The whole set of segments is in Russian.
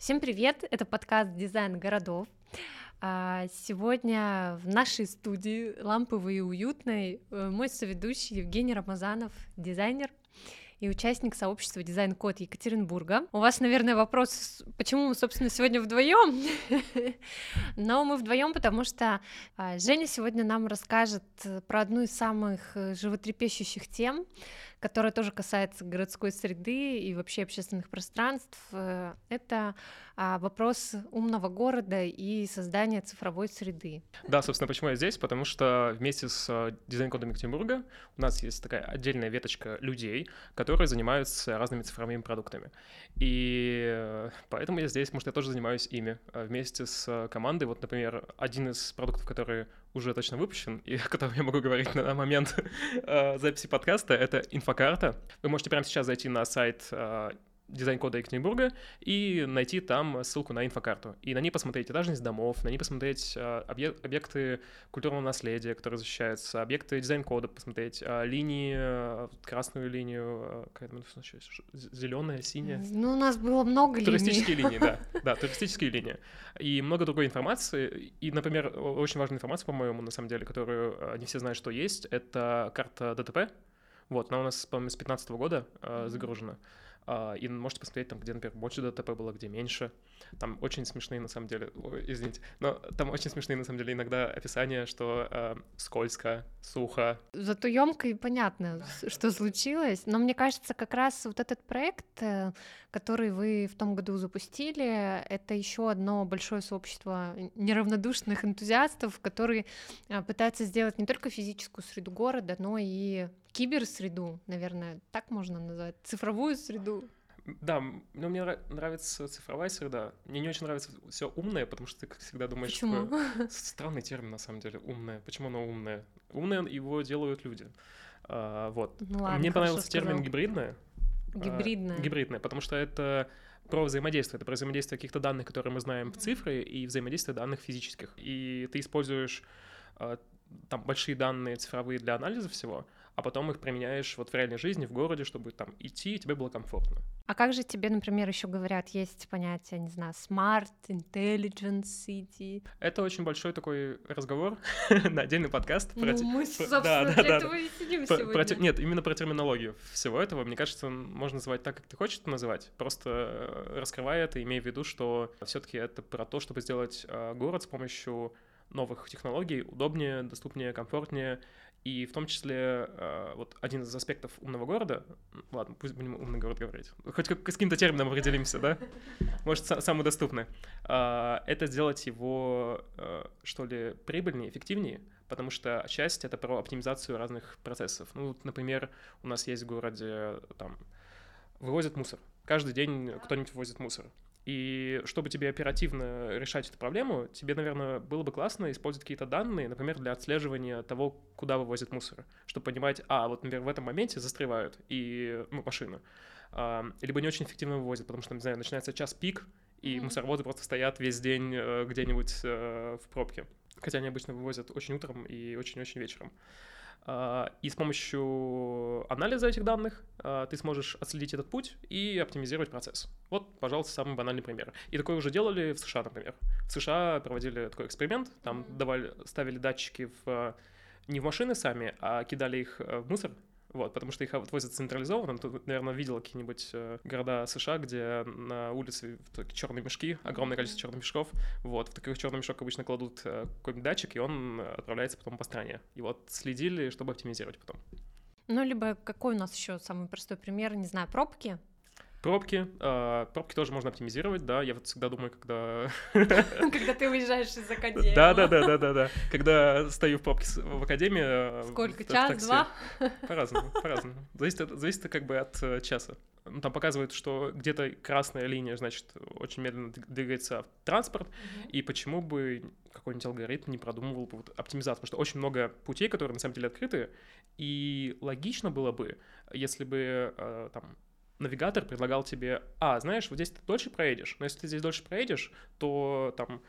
Всем привет! Это подкаст «Дизайн городов». А, сегодня в нашей студии ламповой и уютной э, мой соведущий Евгений Рамазанов, дизайнер и участник сообщества Дизайн Код Екатеринбурга. У вас, наверное, вопрос, почему мы, собственно, сегодня вдвоем? Но мы вдвоем, потому что а, Женя сегодня нам расскажет про одну из самых э, животрепещущих тем, которая тоже касается городской среды и вообще общественных пространств. Э, это а, вопрос умного города и создания цифровой среды. Да, собственно, почему я здесь? Потому что вместе с э, дизайн-кодом Екатеринбурга у нас есть такая отдельная веточка людей, которые занимаются разными цифровыми продуктами. И э, поэтому я здесь, что я тоже занимаюсь ими вместе с командой. Вот, например, один из продуктов, который уже точно выпущен, и о котором я могу говорить на момент записи подкаста, это инфокарта. Вы можете прямо сейчас зайти на сайт дизайн-кода Екатеринбурга и найти там ссылку на инфокарту. И на ней посмотреть этажность домов, на ней посмотреть а, объекты культурного наследия, которые защищаются, объекты дизайн-кода посмотреть, а, линии, а, красную линию, зеленая, синяя. Ну, у нас было много туристические линий. Туристические линии, да. Да, туристические линии. И много другой информации. И, например, очень важная информация, по-моему, на самом деле, которую не все знают, что есть, это карта ДТП. Вот, она у нас, по-моему, с 2015 года загружена. А, и можете посмотреть там, где, например, больше ДТП было, где меньше. Там очень смешные, на самом деле, ой, извините, но там очень смешные, на самом деле, иногда описания, что э, скользко, сухо. Зато емко и понятно, что случилось. Но мне кажется, как раз вот этот проект, э, который вы в том году запустили, это еще одно большое сообщество неравнодушных энтузиастов, которые э, пытаются сделать не только физическую среду города, но и киберсреду, наверное, так можно назвать, цифровую среду. Да, но мне нравится цифровая среда. Мне не очень нравится все умное, потому что ты, как всегда, думаешь, Почему? такое странный термин на самом деле, умное. Почему оно умное? Умное его делают люди. А, вот. Ну, ладно, мне понравился термин сказал. гибридное. Гибридное. А, гибридное, потому что это про взаимодействие. Это про взаимодействие каких-то данных, которые мы знаем в цифры, и взаимодействие данных физических. И ты используешь а, там большие данные цифровые для анализа всего, а потом их применяешь вот в реальной жизни, в городе, чтобы там идти, и тебе было комфортно. А как же тебе, например, еще говорят, есть понятие, не знаю, smart, intelligent city? Это очень большой такой разговор на отдельный подкаст. Ну, про... мы, собственно, да, да, для да, этого и сидим про, сегодня. Про, нет, именно про терминологию всего этого. Мне кажется, можно называть так, как ты хочешь это называть. Просто э, раскрывая это, имея в виду, что все таки это про то, чтобы сделать э, город с помощью новых технологий удобнее, доступнее, комфортнее, и в том числе э, вот один из аспектов умного города, ладно, пусть будем умный город говорить, хоть как, с каким-то термином определимся, да, может, самый доступный, э, это сделать его, э, что ли, прибыльнее, эффективнее, потому что часть — это про оптимизацию разных процессов. Ну, например, у нас есть в городе, там, вывозят мусор. Каждый день кто-нибудь вывозит мусор. И чтобы тебе оперативно решать эту проблему, тебе, наверное, было бы классно использовать какие-то данные, например, для отслеживания того, куда вывозят мусор, чтобы понимать, а, вот, например, в этом моменте застревают и, ну, машина, а, либо не очень эффективно вывозят, потому что, не знаю, начинается час пик, и mm-hmm. мусоровозы просто стоят весь день э, где-нибудь э, в пробке. Хотя они обычно вывозят очень утром и очень-очень вечером. А, и с помощью анализа этих данных а, ты сможешь отследить этот путь и оптимизировать процесс. Вот, пожалуйста, самый банальный пример. И такое уже делали в США, например. В США проводили такой эксперимент, там давали, ставили датчики в не в машины сами, а кидали их в мусор, вот, потому что их отвозят централизованно. Ты, наверное, видел какие-нибудь э, города США, где на улице черные мешки, огромное количество черных мешков. Вот, в таких черных мешок обычно кладут э, какой-нибудь датчик, и он отправляется потом по стране. И вот следили, чтобы оптимизировать потом. Ну, либо какой у нас еще самый простой пример, не знаю, пробки. Пробки. Э, пробки тоже можно оптимизировать, да. Я вот всегда думаю, когда... Когда ты уезжаешь из академии. Да, да, да, да, да, да. Когда стою в пробке в академии. Э, Сколько? Час, два? По-разному, по-разному. Зависит, зависит как бы от э, часа. Ну, там показывают, что где-то красная линия, значит, очень медленно двигается транспорт, mm-hmm. и почему бы какой-нибудь алгоритм не продумывал вот, оптимизацию, потому что очень много путей, которые на самом деле открыты, и логично было бы, если бы э, там навигатор предлагал тебе, а, знаешь, вот здесь ты дольше проедешь, но если ты здесь дольше проедешь, то там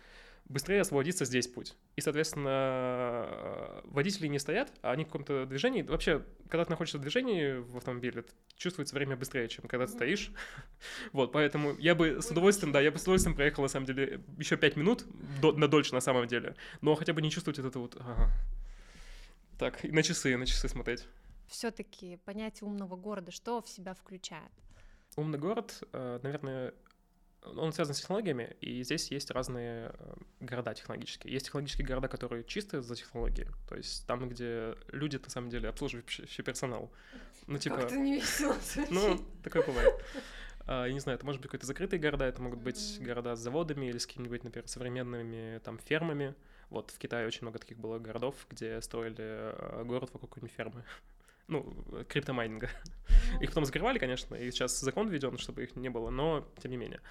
быстрее освободится здесь путь. И, соответственно, водители не стоят, а они в каком-то движении. Вообще, когда ты находишься в движении в автомобиле, чувствуется время быстрее, чем когда ты стоишь. вот, поэтому я бы с удовольствием, да, я бы с удовольствием проехал, на самом деле, еще пять минут, до, на дольше на самом деле, но хотя бы не чувствовать вот это вот... Ага. Так, на часы, на часы смотреть. Все-таки понятие умного города, что в себя включает? Умный город, э, наверное, он связан с технологиями, и здесь есть разные э, города технологические. Есть технологические города, которые чисто за технологии, то есть там, где люди, на самом деле, обслуживающий персонал. Ну, типа... Как-то не весело Ну, такое бывает. А, я не знаю, это может быть какие-то закрытые города, это могут быть города с заводами или с какими-нибудь, например, современными там фермами. Вот в Китае очень много таких было городов, где строили э, город вокруг какой-нибудь фермы. Ну, криптомайнинга. Их потом закрывали, конечно, и сейчас закон введен, чтобы их не было, но тем не менее.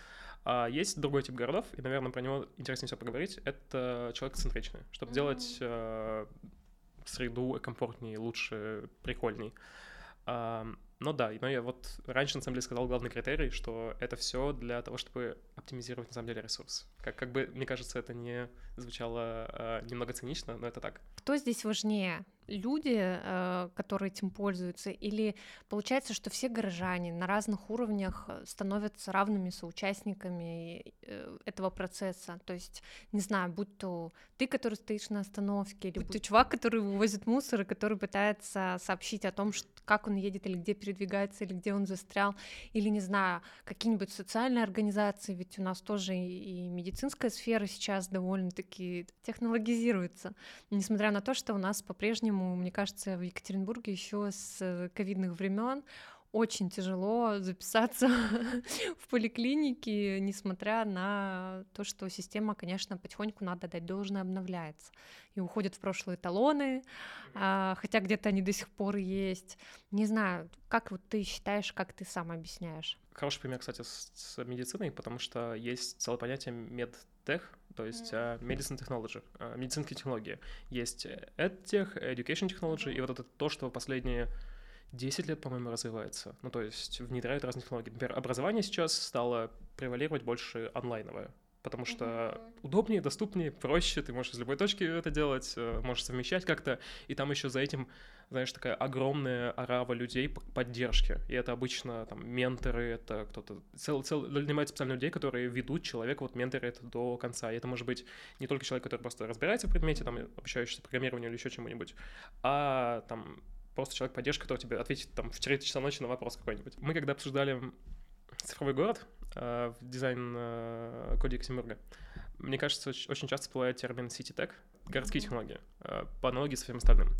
А есть другой тип городов, и, наверное, про него интереснее всего поговорить. Это человек-центричный, чтобы делать э, среду комфортнее, лучше, прикольней. А, но да, но я вот раньше, на самом деле, сказал главный критерий, что это все для того, чтобы оптимизировать, на самом деле, ресурс. Как, как бы, мне кажется, это не звучало э, немного цинично, но это так. Кто здесь важнее? люди, э, которые этим пользуются, или получается, что все горожане на разных уровнях становятся равными соучастниками э, этого процесса. То есть, не знаю, будь то ты, который стоишь на остановке, или будь то чувак, который вывозит мусор, и который пытается сообщить о том, что, как он едет, или где передвигается, или где он застрял, или, не знаю, какие-нибудь социальные организации, ведь у нас тоже и медицинская сфера сейчас довольно-таки технологизируется, несмотря на то, что у нас по-прежнему мне кажется, в Екатеринбурге еще с ковидных времен очень тяжело записаться в поликлинике, несмотря на то, что система, конечно, потихоньку надо дать должное обновляется. И уходят в прошлые талоны, а, хотя где-то они до сих пор есть. Не знаю, как вот ты считаешь, как ты сам объясняешь? Хороший пример, кстати, с, с медициной, потому что есть целое понятие медтех, то есть mm-hmm. medicine technology, медицинские технологии. Есть EdTech, Education Technology, mm-hmm. и вот это то, что последние 10 лет, по-моему, развивается. Ну, то есть внедряют разные технологии. Например, образование сейчас стало превалировать больше онлайновое, потому что mm-hmm. удобнее, доступнее, проще, ты можешь из любой точки это делать, э, можешь совмещать как-то, и там еще за этим знаешь, такая огромная орава людей поддержки. И это обычно там менторы, это кто-то... Цел, цел, нанимают специальных людей, которые ведут человека, вот менторы это до конца. И это может быть не только человек, который просто разбирается в предмете, там, обучающийся программированию или еще чему-нибудь, а там просто человек поддержки, который тебе ответит там в 4 часа ночи на вопрос какой-нибудь. Мы когда обсуждали цифровой город э, в дизайн э, коде Екатеринбурга, мне кажется, очень часто всплывает термин City Tech, городские технологии, э, по аналогии со всем остальным.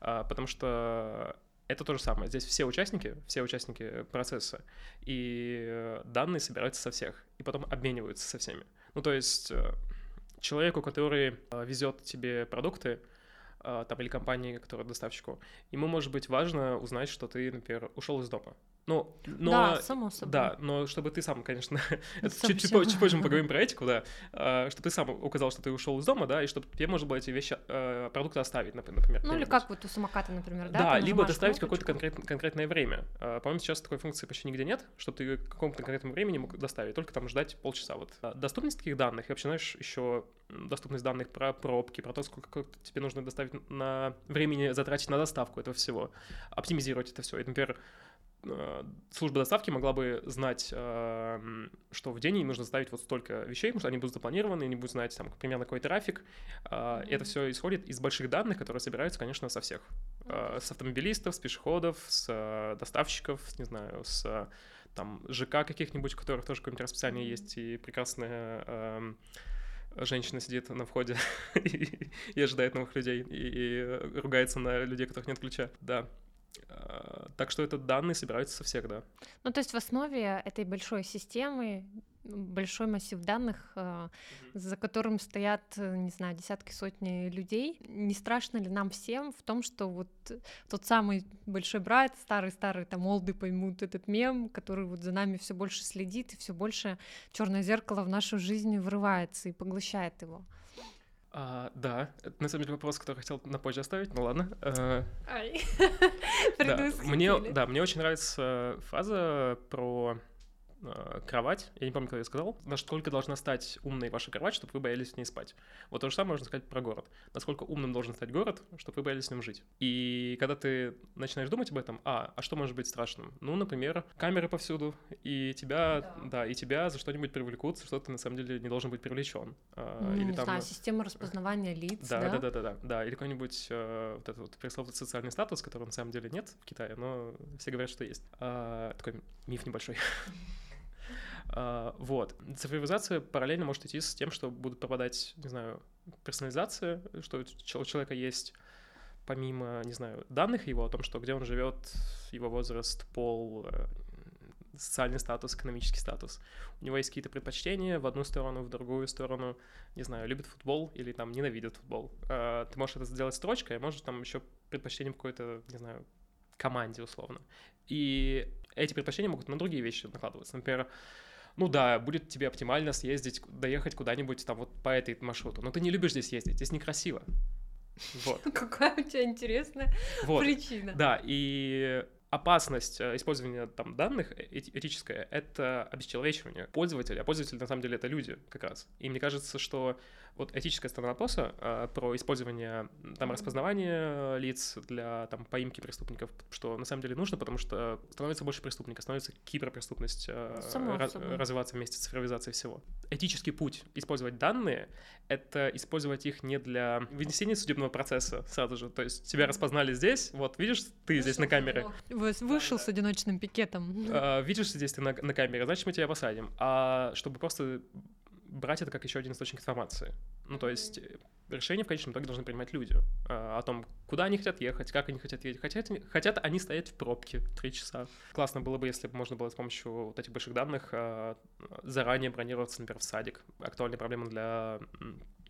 Потому что это то же самое. Здесь все участники, все участники процесса, и данные собираются со всех, и потом обмениваются со всеми. Ну, то есть человеку, который везет тебе продукты, там, или компании, которая доставщику, ему может быть важно узнать, что ты, например, ушел из дома. Ну, но, да, само собой. Да, но чтобы ты сам, конечно, это чуть, чуть, чуть позже мы поговорим про этику, да, а, чтобы ты сам указал, что ты ушел из дома, да, и чтобы тебе можно было эти вещи, а, продукты оставить, например. Ну или как вот у самоката, например, да? Да, либо доставить какое-то конкрет, конкретное время. А, по-моему, сейчас такой функции почти нигде нет, чтобы ты к какому-то конкретному времени мог доставить, только там ждать полчаса. Вот. Доступность таких данных, и вообще, знаешь, еще доступность данных про пробки, про то, сколько тебе нужно доставить на времени затратить на доставку этого всего, оптимизировать это все. И, например, Э, служба доставки могла бы знать, э, что в день ей нужно ставить вот столько вещей, потому что они будут запланированы, они будут знать там примерно какой трафик. Mm-hmm. Это все исходит из больших данных, которые собираются, конечно, со всех. С автомобилистов, с пешеходов, с доставщиков, не знаю, с там ЖК каких-нибудь, у которых тоже какое-нибудь расписание есть, и прекрасная женщина сидит на входе и, и ожидает новых людей, и, и ругается на людей, которых нет ключа. Да. Э, так что этот данные собираются со всех, да. Ну, то есть в основе этой большой системы большой массив данных, mm-hmm. за которым стоят, э, не знаю, десятки, сотни людей. Не страшно ли нам всем в том, что вот тот самый большой брат, старый-старый там олды поймут этот мем, который вот за нами все больше следит и все больше черное зеркало в нашу жизнь врывается и поглощает его? А, да, это на самом деле вопрос, который хотел на позже оставить, ну ладно. А, Ай, да, мне, да, мне очень нравится фраза про э, кровать, я не помню, когда я сказал, насколько должна стать умной ваша кровать, чтобы вы боялись в ней спать. Вот то же самое можно сказать про город. Насколько умным должен стать город, чтобы вы боялись в нем жить. И когда ты начинаешь думать об этом, а, а что может быть страшным? Ну, например, камеры повсюду, и тебя, да, да и тебя за что-нибудь привлекут, за что ты на самом деле не должен быть привлечен. Ну, или не там... знаю, система распознавания лиц, да? Да, да, да, да, да, да. Или какой-нибудь э, вот этот вот пресловутый социальный статус, которого на самом деле нет в Китае, но все говорят, что есть. А, такой миф небольшой. Uh, вот. Цифровизация параллельно может идти с тем, что будут пропадать, не знаю, персонализация, что у человека есть помимо, не знаю, данных его о том, что где он живет, его возраст, пол, э, социальный статус, экономический статус. У него есть какие-то предпочтения в одну сторону, в другую сторону, не знаю, любит футбол или там ненавидит футбол. Uh, ты можешь это сделать строчкой, а можешь там еще предпочтением какой-то, не знаю, команде условно. И эти предпочтения могут на другие вещи накладываться. Например, ну да, будет тебе оптимально съездить, доехать куда-нибудь там вот по этой маршруту, но ты не любишь здесь ездить, здесь некрасиво. Вот. Какая у тебя интересная вот. причина. Да, и опасность э, использования там данных э, этическая — это обесчеловечивание пользователя, а пользователи на самом деле это люди как раз. И мне кажется, что вот этическая сторона вопроса э, про использование там распознавания лиц для там поимки преступников, что на самом деле нужно, потому что становится больше преступников, становится киберпреступность э, раз, развиваться вместе с цифровизацией всего. Этический путь использовать данные — это использовать их не для вынесения судебного процесса сразу же, то есть тебя распознали здесь, вот видишь, ты вышел здесь на камере. Вышел с одиночным пикетом. Э, видишь, здесь ты на, на камере, значит, мы тебя посадим. А чтобы просто брать это как еще один источник информации. Ну, то есть э, решения в конечном итоге должны принимать люди э, о том, куда они хотят ехать, как они хотят ехать. Хотят, хотят они стоять в пробке три часа. Классно было бы, если бы можно было с помощью вот этих больших данных э, заранее бронироваться, например, в садик. Актуальная проблема для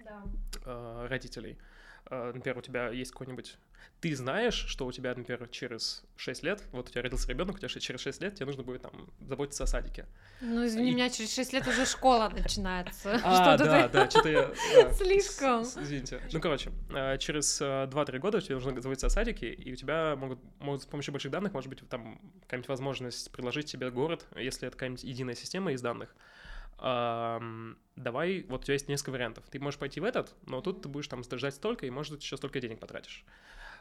да. э, родителей. Э, например, у тебя есть какой-нибудь ты знаешь, что у тебя, например, через 6 лет, вот у тебя родился ребенок, у тебя через 6 лет тебе нужно будет там заботиться о садике. Ну, извини, и... меня через 6 лет уже школа начинается. А, да, да, что-то я... Слишком. Извините. Ну, короче, э, через 2-3 э, года тебе нужно заботиться о садике, и у тебя могут, могут с помощью больших данных, может быть, там какая-нибудь возможность предложить тебе город, если это какая-нибудь единая система из данных, давай, вот у тебя есть несколько вариантов. Ты можешь пойти в этот, но тут ты будешь там ждать столько, и, может, еще столько денег потратишь.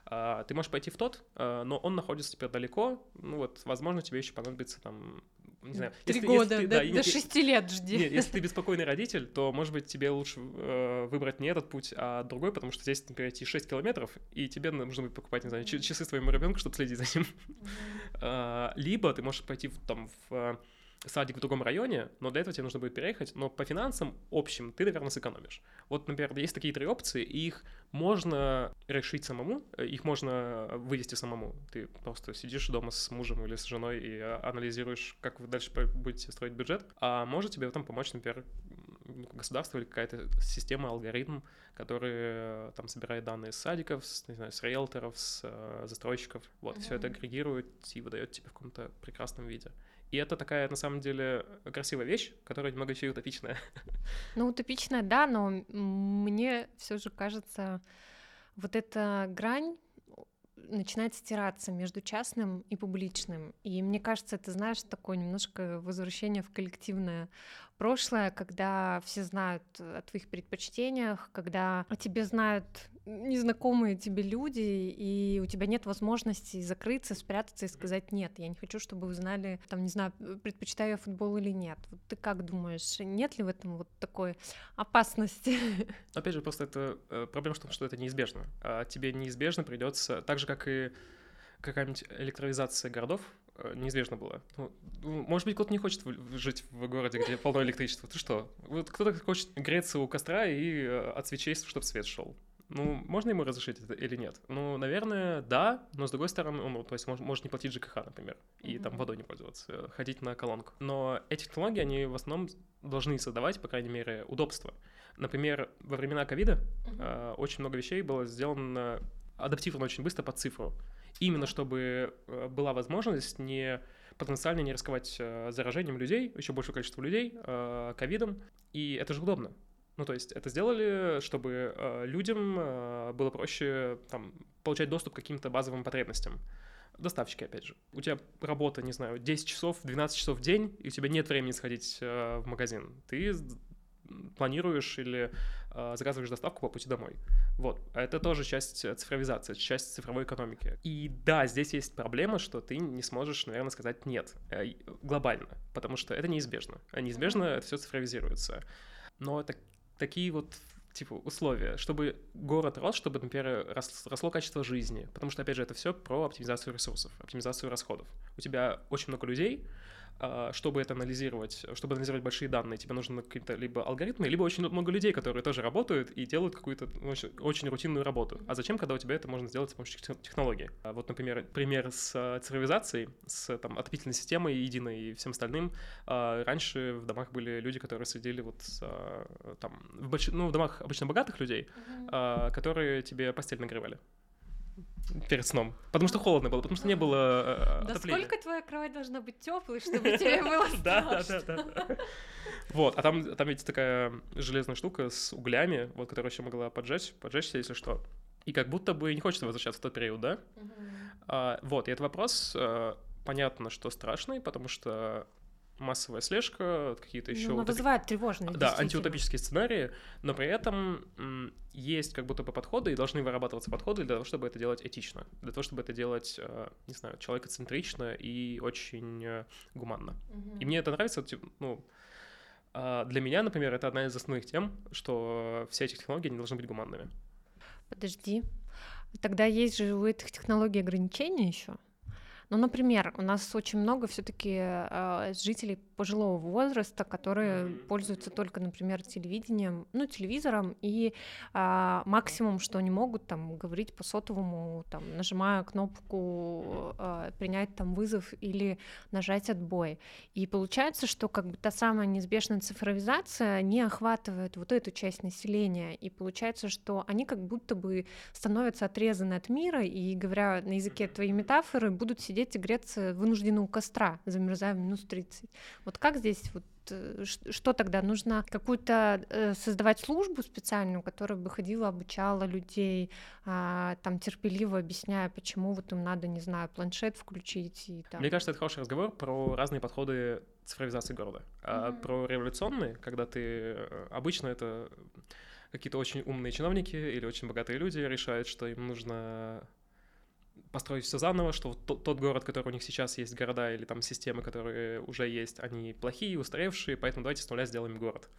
А, ты можешь пойти в тот, а, но он находится теперь далеко, ну вот, возможно, тебе еще понадобится там не знаю. Три если, года, если ты, до, да, до шести лет жди. Нет, если ты беспокойный родитель, то, может быть, тебе лучше э, выбрать не этот путь, а другой, потому что здесь, например, идти 6 километров, и тебе нужно будет покупать, не знаю, часы своему ребенку, чтобы следить за ним. Mm-hmm. либо ты можешь пойти в, там в садик в другом районе, но для этого тебе нужно будет переехать, но по финансам общим ты, наверное, сэкономишь. Вот, например, есть такие три опции, и их можно решить самому, э, их можно вывести самому. Ты просто сидишь дома с мужем или с женой и а, анализируешь, как вы дальше будете строить бюджет, а может тебе в этом помочь, например, государство или какая-то система, алгоритм, который э, там собирает данные с садиков, с, не знаю, с риэлторов, с э, застройщиков. Вот, mm-hmm. все это агрегирует и выдает тебе в каком-то прекрасном виде. И это такая, на самом деле, красивая вещь, которая немного еще и утопичная. Ну, утопичная, да, но мне все же кажется, вот эта грань начинает стираться между частным и публичным. И мне кажется, это, знаешь, такое немножко возвращение в коллективное прошлое, когда все знают о твоих предпочтениях, когда о тебе знают незнакомые тебе люди, и у тебя нет возможности закрыться, спрятаться и сказать нет, я не хочу, чтобы вы знали, там, не знаю, предпочитаю я футбол или нет. Вот ты как думаешь, нет ли в этом вот такой опасности? Опять же, просто это э, проблема в том, что это неизбежно. А тебе неизбежно придется, так же как и какая-нибудь электролизация городов, э, неизбежно было. Ну, ну, может быть, кто-то не хочет жить в городе, где полно электричества. Ты что? Вот кто-то хочет греться у костра и э, от свечей, чтобы свет шел. Ну, можно ему разрешить это или нет? Ну, наверное, да, но с другой стороны, ну, то есть может, может не платить ЖКХ, например, и mm-hmm. там водой не пользоваться, э, ходить на колонку. Но эти технологии, они в основном должны создавать, по крайней мере, удобство. Например, во времена ковида mm-hmm. э, очень много вещей было сделано адаптировано очень быстро под цифру. Именно чтобы э, была возможность не потенциально не рисковать э, заражением людей, еще большее количество людей, ковидом, и это же удобно. Ну, то есть это сделали, чтобы э, людям э, было проще там, получать доступ к каким-то базовым потребностям. доставщики, опять же. У тебя работа, не знаю, 10 часов, 12 часов в день, и у тебя нет времени сходить э, в магазин. Ты планируешь или э, заказываешь доставку по пути домой. Вот. Это тоже часть цифровизации, часть цифровой экономики. И да, здесь есть проблема, что ты не сможешь, наверное, сказать нет э, глобально, потому что это неизбежно. А неизбежно это все цифровизируется. Но это такие вот типа условия, чтобы город рос, чтобы, например, росло качество жизни, потому что, опять же, это все про оптимизацию ресурсов, оптимизацию расходов. У тебя очень много людей, чтобы это анализировать, чтобы анализировать большие данные, тебе нужны какие-то либо алгоритмы, либо очень много людей, которые тоже работают и делают какую-то очень, очень рутинную работу. А зачем, когда у тебя это можно сделать с помощью технологий? А вот, например, пример с а, цифровизацией, с там, отопительной системой единой и всем остальным. Раньше в домах были люди, которые следили вот там, в, больш... ну, в домах обычно богатых людей, mm-hmm. которые тебе постель нагревали перед сном. Потому что холодно было, потому что не было э, Да сколько твоя кровать должна быть теплой, чтобы тебе было Да, да, да. Вот, а там, там ведь такая железная штука с углями, вот, которая еще могла поджечь, поджечься, если что. И как будто бы не хочется возвращаться в тот период, да? А, вот, и этот вопрос, э, понятно, что страшный, потому что массовая слежка, какие-то еще... Ну, вызывает тревожные. Да, антиутопические сценарии, но при этом есть как будто бы подходы, и должны вырабатываться подходы для того, чтобы это делать этично, для того, чтобы это делать, э, не знаю, человекоцентрично и очень э, гуманно. Угу. И мне это нравится, ну, а, для меня, например, это одна из основных тем, что все эти технологии не должны быть гуманными. Подожди. Тогда есть же у этих технологий ограничения еще. Ну, например, у нас очень много все-таки э, жителей пожилого возраста, которые пользуются только, например, телевидением, ну, телевизором, и э, максимум, что они могут там говорить по сотовому, там, нажимая кнопку э, принять там вызов или нажать отбой. И получается, что как бы та самая неизбежная цифровизация не охватывает вот эту часть населения, и получается, что они как будто бы становятся отрезаны от мира, и говоря на языке твоей метафоры, будут сидеть сидеть и греться вынуждены у костра, замерзая в минус 30. Вот как здесь вот э, что тогда? Нужно какую-то э, создавать службу специальную, которая бы ходила, обучала людей, а, там терпеливо объясняя, почему вот им надо, не знаю, планшет включить. И, там... Мне кажется, это хороший разговор про разные подходы цифровизации города. А mm-hmm. про революционные, когда ты э, обычно это какие-то очень умные чиновники или очень богатые люди решают, что им нужно построить все заново, что вот тот, тот город, который у них сейчас есть, города или там системы, которые уже есть, они плохие, устаревшие, поэтому давайте с нуля сделаем город.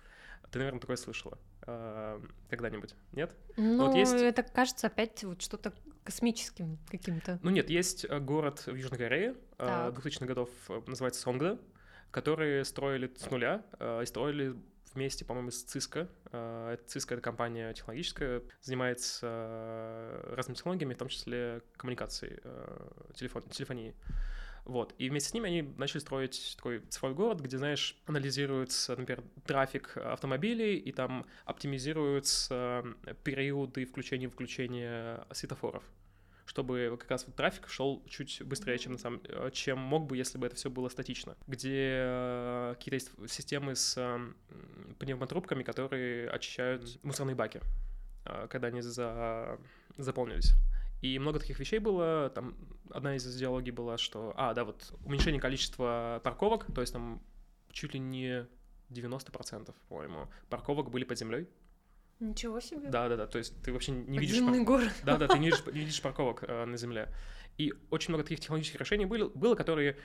Ты, наверное, такое слышала э, когда-нибудь, нет? Ну, вот есть... это кажется опять вот что-то космическим каким-то. Ну нет, есть э, город в Южной Корее, э, 2000-х годов, э, называется Сонгда, которые строили с нуля и строили вместе, по-моему, с Cisco. Э, Cisco — это компания технологическая, занимается э, разными технологиями, в том числе коммуникацией, э, телефон, телефонией. Вот. И вместе с ними они начали строить такой цифровой город, где, знаешь, анализируется, например, трафик автомобилей, и там оптимизируются периоды включения-выключения светофоров чтобы как раз вот трафик шел чуть быстрее, чем, на самом, э, чем мог бы, если бы это все было статично. Где э, какие-то есть системы с э, пневмотрубками, которые очищают мусорные баки, э, когда они за... заполнились. И много таких вещей было. Там одна из идеологий была, что... А, да, вот уменьшение количества парковок, то есть там чуть ли не 90%, по-моему, парковок были под землей. Ничего себе. Да, да, да. То есть ты вообще не видишь. Подземный пар... город. Да, да, ты не видишь, не видишь парковок э, на земле. И очень много таких технологических решений было, было которые,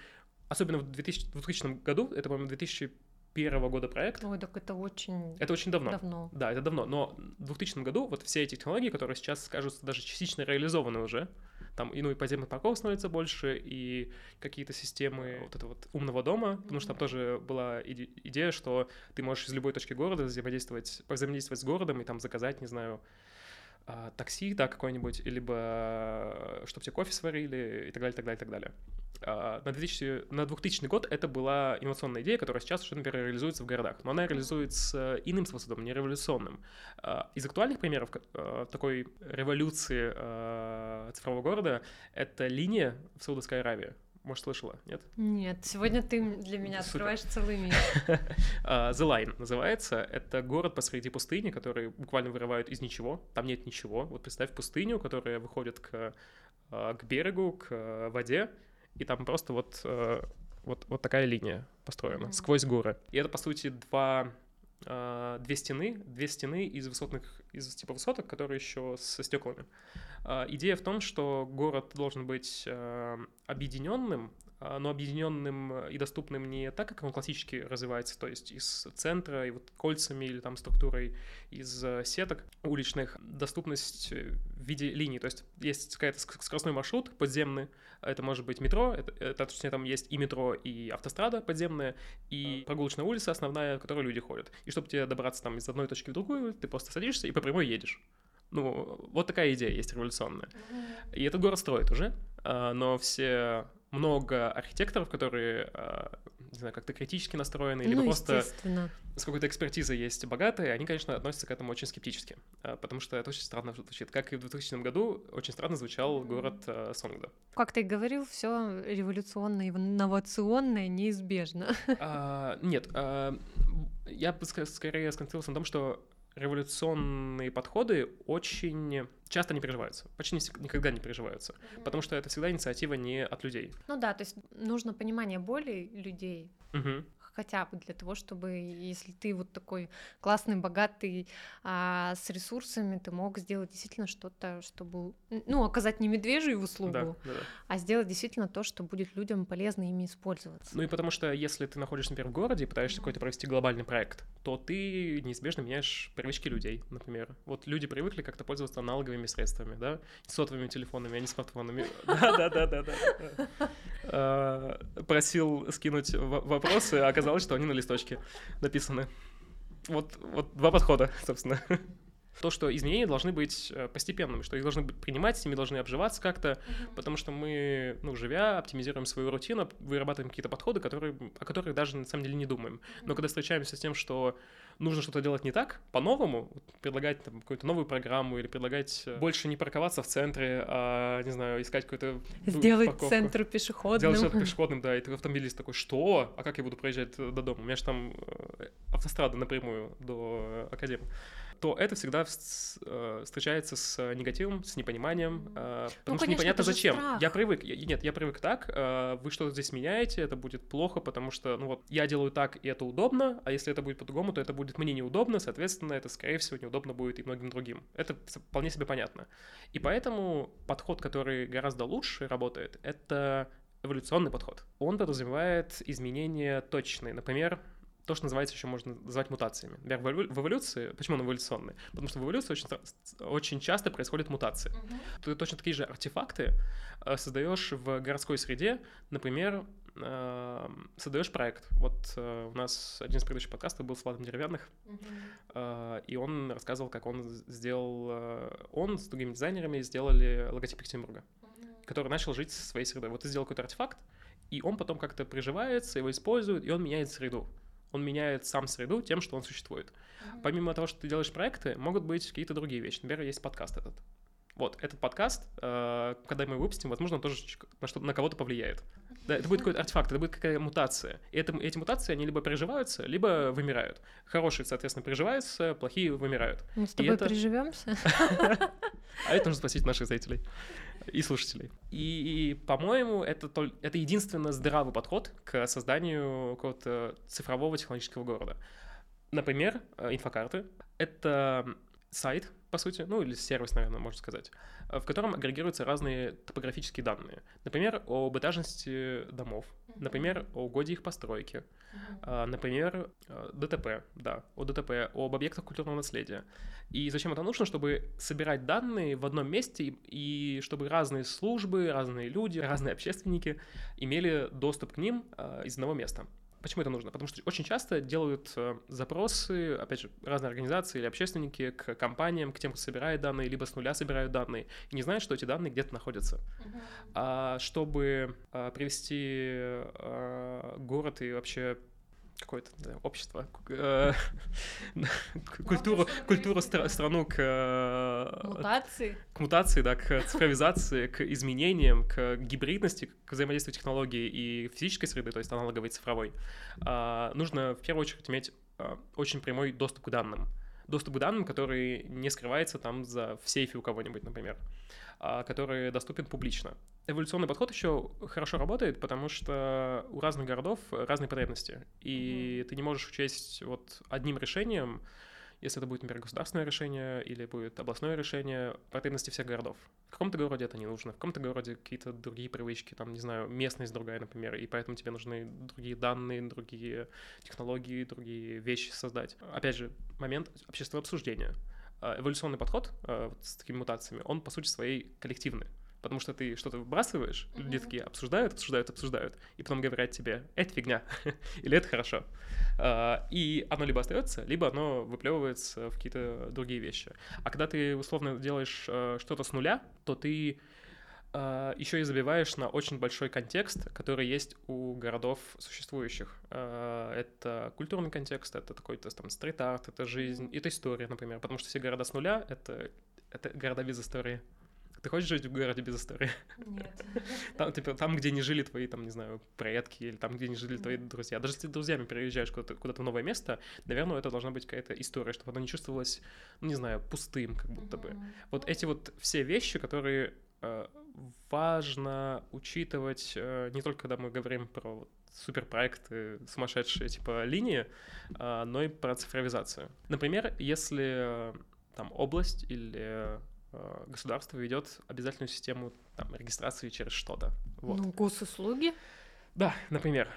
особенно в 2000, 2000 году, это, по-моему, 2001 года проект. Ой, так это очень... Это очень давно. Давно. Да, это давно. Но в 2000 году вот все эти технологии, которые сейчас кажутся даже частично реализованы уже, там и, ну, и подземных парков становится больше, и какие-то системы вот этого вот умного дома, потому что там тоже была иде- идея, что ты можешь из любой точки города взаимодействовать, взаимодействовать с городом и там заказать, не знаю, а, такси, да, какое-нибудь, либо э, чтобы тебе кофе сварили и так далее, так далее, так далее. А, на, 2000, на 2000 год это была инновационная идея, которая сейчас уже, например, реализуется в городах, но она реализуется иным способом, не революционным. А, из актуальных примеров э, такой революции э, цифрового города — это линия в Саудовской Аравии. Может, слышала, нет? Нет, сегодня ты для меня Супер. открываешь целый мир. Uh, The Line называется. Это город посреди пустыни, который буквально вырывают из ничего. Там нет ничего. Вот представь пустыню, которая выходит к к берегу, к воде, и там просто вот, вот, вот такая линия построена mm-hmm. сквозь горы. И это, по сути, два две стены, две стены из высотных, из типа высоток, которые еще со стеклами. Идея в том, что город должен быть объединенным, а, но объединенным и доступным не так, как он классически развивается, то есть из центра и вот кольцами или там структурой из э, сеток уличных, доступность в виде линий, то есть есть какой-то скоростной маршрут подземный, это может быть метро, это, это точнее там есть и метро, и автострада подземная, и прогулочная улица основная, в которой люди ходят. И чтобы тебе добраться там из одной точки в другую, ты просто садишься и по прямой едешь. Ну, вот такая идея есть революционная. И этот город строит уже, а, но все много архитекторов, которые, а, не знаю, как-то критически настроены, либо ну, просто с какой-то экспертизой есть богатые, они, конечно, относятся к этому очень скептически, а, потому что это очень странно звучит. Как и в 2000 году очень странно звучал город а, Сонгда. Как ты говорил, все революционное, инновационное неизбежно. А, нет, а, я бы скорее сконцентрировался на том, что революционные подходы очень часто не переживаются, почти никогда не переживаются, mm-hmm. потому что это всегда инициатива не от людей. Ну да, то есть нужно понимание боли людей. Mm-hmm хотя бы для того, чтобы, если ты вот такой классный, богатый, а, с ресурсами, ты мог сделать действительно что-то, чтобы, ну, оказать не медвежью услугу, да, да, да. а сделать действительно то, что будет людям полезно ими использоваться. Ну и потому что если ты находишься, например, в городе и пытаешься mm-hmm. какой-то провести глобальный проект, то ты неизбежно меняешь привычки людей, например. Вот люди привыкли как-то пользоваться аналоговыми средствами, да, сотовыми телефонами, а не смартфонами. Да-да-да-да. А, просил скинуть вопросы, а оказалось, что они на листочке написаны. Вот, вот два подхода, собственно. То, что изменения должны быть э, постепенными, что их должны принимать, с ними должны обживаться как-то, mm-hmm. потому что мы, ну, живя, оптимизируем свою рутину, вырабатываем какие-то подходы, которые, о которых даже на самом деле не думаем. Но когда встречаемся с тем, что нужно что-то делать не так, по-новому, предлагать там какую-то новую программу или предлагать э, больше не парковаться в центре, а, не знаю, искать какой-то... Сделать парковку. центр пешеходным. Сделать центр пешеходным, да, и ты автомобилист такой, что? А как я буду проезжать до дома? У меня же там э, автострада напрямую до Академии то это всегда э, встречается с негативом, с непониманием, э, потому ну, что конечно, непонятно зачем. Страх. Я привык, я, нет, я привык так, э, вы что-то здесь меняете, это будет плохо, потому что, ну вот, я делаю так, и это удобно, а если это будет по-другому, то это будет мне неудобно, соответственно, это, скорее всего, неудобно будет и многим другим. Это вполне себе понятно. И поэтому подход, который гораздо лучше работает, это эволюционный подход. Он подразумевает изменения точные. Например, то, что называется еще можно назвать мутациями. Например, в эволюции, почему он эволюционный? Потому что в эволюции очень, очень часто происходят мутации. Uh-huh. Ты точно такие же артефакты э, создаешь в городской среде, например, э, создаешь проект. Вот э, у нас один из предыдущих подкастов был с Владом Деревянных, uh-huh. и он рассказывал, как он сделал, он с другими дизайнерами сделали логотип Екатеринбурга, uh-huh. который начал жить своей средой. Вот ты сделал какой-то артефакт, и он потом как-то приживается, его используют, и он меняет среду он меняет сам среду тем, что он существует. Mm-hmm. Помимо того, что ты делаешь проекты, могут быть какие-то другие вещи. Например, есть подкаст этот. Вот, этот подкаст, э, когда мы его выпустим, возможно, он тоже на, что, на кого-то повлияет. Да, это будет какой-то артефакт, это будет какая-то мутация. И это, эти мутации, они либо приживаются, либо вымирают. Хорошие, соответственно, приживаются, плохие вымирают. Мы с тобой это... приживемся. А это нужно спросить наших зрителей и слушателей. И, и по-моему, это, это единственно здравый подход к созданию какого-то цифрового технологического города. Например, э, инфокарты — это сайт, по сути, ну или сервис, наверное, можно сказать, в котором агрегируются разные топографические данные. Например, об этажности домов, например, о годе их постройки, а, например, э, ДТП, да, о ДТП, об объектах культурного наследия. И зачем это нужно? Чтобы собирать данные в одном месте и, и чтобы разные службы, разные люди, разные общественники имели доступ к ним э, из одного места. Почему это нужно? Потому что очень часто делают э, запросы, опять же, разные организации или общественники к компаниям, к тем, кто собирает данные, либо с нуля собирают данные, и не знают, что эти данные где-то находятся. Uh-huh. А чтобы а, привести а, город и вообще какое-то да, общество, э, культуру, культуру страну к... Э, мутации. К мутации, да, к цифровизации, к изменениям, к гибридности, к взаимодействию технологий и физической среды, то есть аналоговой и цифровой, а, нужно в первую очередь иметь а, очень прямой доступ к данным. Доступ к данным, который не скрывается там за в сейфе у кого-нибудь, например, а который доступен публично. Эволюционный подход еще хорошо работает, потому что у разных городов разные потребности, и mm-hmm. ты не можешь учесть вот одним решением если это будет, например, государственное решение или будет областное решение, потребности всех городов. Каком-то городе это не нужно, в каком-то городе какие-то другие привычки, там, не знаю, местность другая, например, и поэтому тебе нужны другие данные, другие технологии, другие вещи создать. Опять же, момент общественного обсуждения. А, эволюционный подход а, вот с такими мутациями, он, по сути своей, коллективный потому что ты что-то выбрасываешь, mm-hmm. люди такие обсуждают, обсуждают, обсуждают, и потом говорят тебе, это фигня, или это хорошо. А, и оно либо остается, либо оно выплевывается в какие-то другие вещи. А когда ты условно делаешь э, что-то с нуля, то ты э, еще и забиваешь на очень большой контекст, который есть у городов существующих. Э, это культурный контекст, это такой-то там стрит-арт, это жизнь, это история, например, потому что все города с нуля — это, это города без истории. Ты хочешь жить в городе без истории? Нет. Там, типа, там, где не жили твои, там, не знаю, предки, или там, где не жили твои друзья. Даже если ты друзьями переезжаешь куда-то, куда-то в новое место, наверное, это должна быть какая-то история, чтобы оно не чувствовалось, ну, не знаю, пустым, как будто бы. Вот эти вот все вещи, которые э, важно учитывать э, не только когда мы говорим про суперпроекты, сумасшедшие типа линии, э, но и про цифровизацию. Например, если э, там область или государство ведет обязательную систему там, регистрации через что-то. Вот. Ну, госуслуги? Да, например,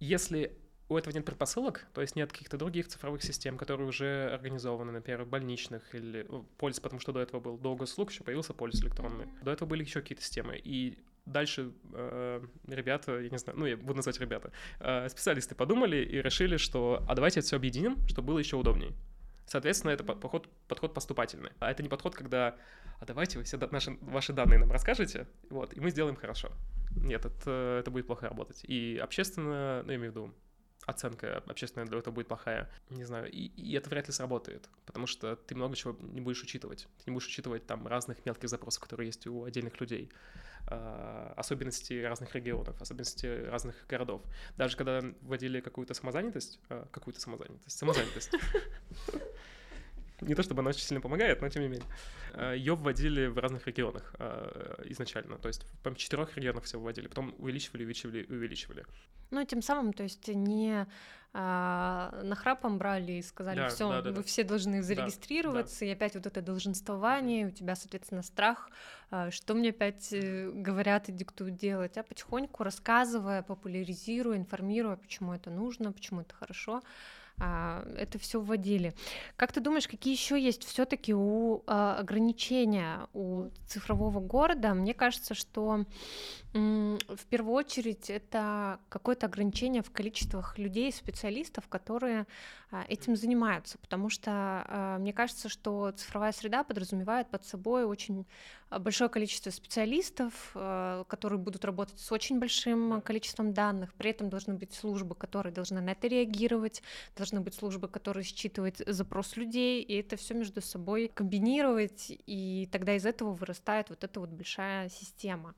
если у этого нет предпосылок, то есть нет каких-то других цифровых систем, которые уже организованы, например, больничных или ну, полис, потому что до этого был до госуслуг, еще появился полис электронный. До этого были еще какие-то системы. И дальше э, ребята, я не знаю, ну, я буду называть ребята, э, специалисты подумали и решили, что а давайте это все объединим, чтобы было еще удобнее. Соответственно, это подход, подход поступательный. А это не подход, когда а давайте вы все наши, ваши данные нам расскажете, вот, и мы сделаем хорошо. Нет, это, это будет плохо работать. И общественно, ну, я имею в виду, оценка общественная для этого будет плохая. Не знаю, и, и это вряд ли сработает, потому что ты много чего не будешь учитывать. Ты не будешь учитывать там разных мелких запросов, которые есть у отдельных людей, э, особенности разных регионов, особенности разных городов. Даже когда вводили какую-то самозанятость, э, какую-то самозанятость, самозанятость, не то чтобы она очень сильно помогает, но тем не менее. Э, Ее вводили в разных регионах э, изначально. То есть, по четырех регионах все вводили, потом увеличивали, увеличивали, увеличивали. Ну, тем самым, то есть не а, нахрапом брали и сказали, да, все, да, да, вы да. все должны зарегистрироваться, да, да. и опять вот это долженствование, у тебя, соответственно, страх, а, что мне опять э, говорят и диктуют делать, а потихоньку рассказывая, популяризируя, информируя, почему это нужно, почему это хорошо, это все вводили. Как ты думаешь, какие еще есть все-таки у а, ограничения у цифрового города? Мне кажется, что в первую очередь это какое-то ограничение в количествах людей, специалистов, которые а, этим занимаются, потому что мне кажется, что цифровая среда подразумевает под собой очень большое количество специалистов, которые будут работать с очень большим количеством данных, при этом должны быть службы, которые должны на это реагировать, должны быть службы, которые считывают запрос людей, и это все между собой комбинировать, и тогда из этого вырастает вот эта вот большая система.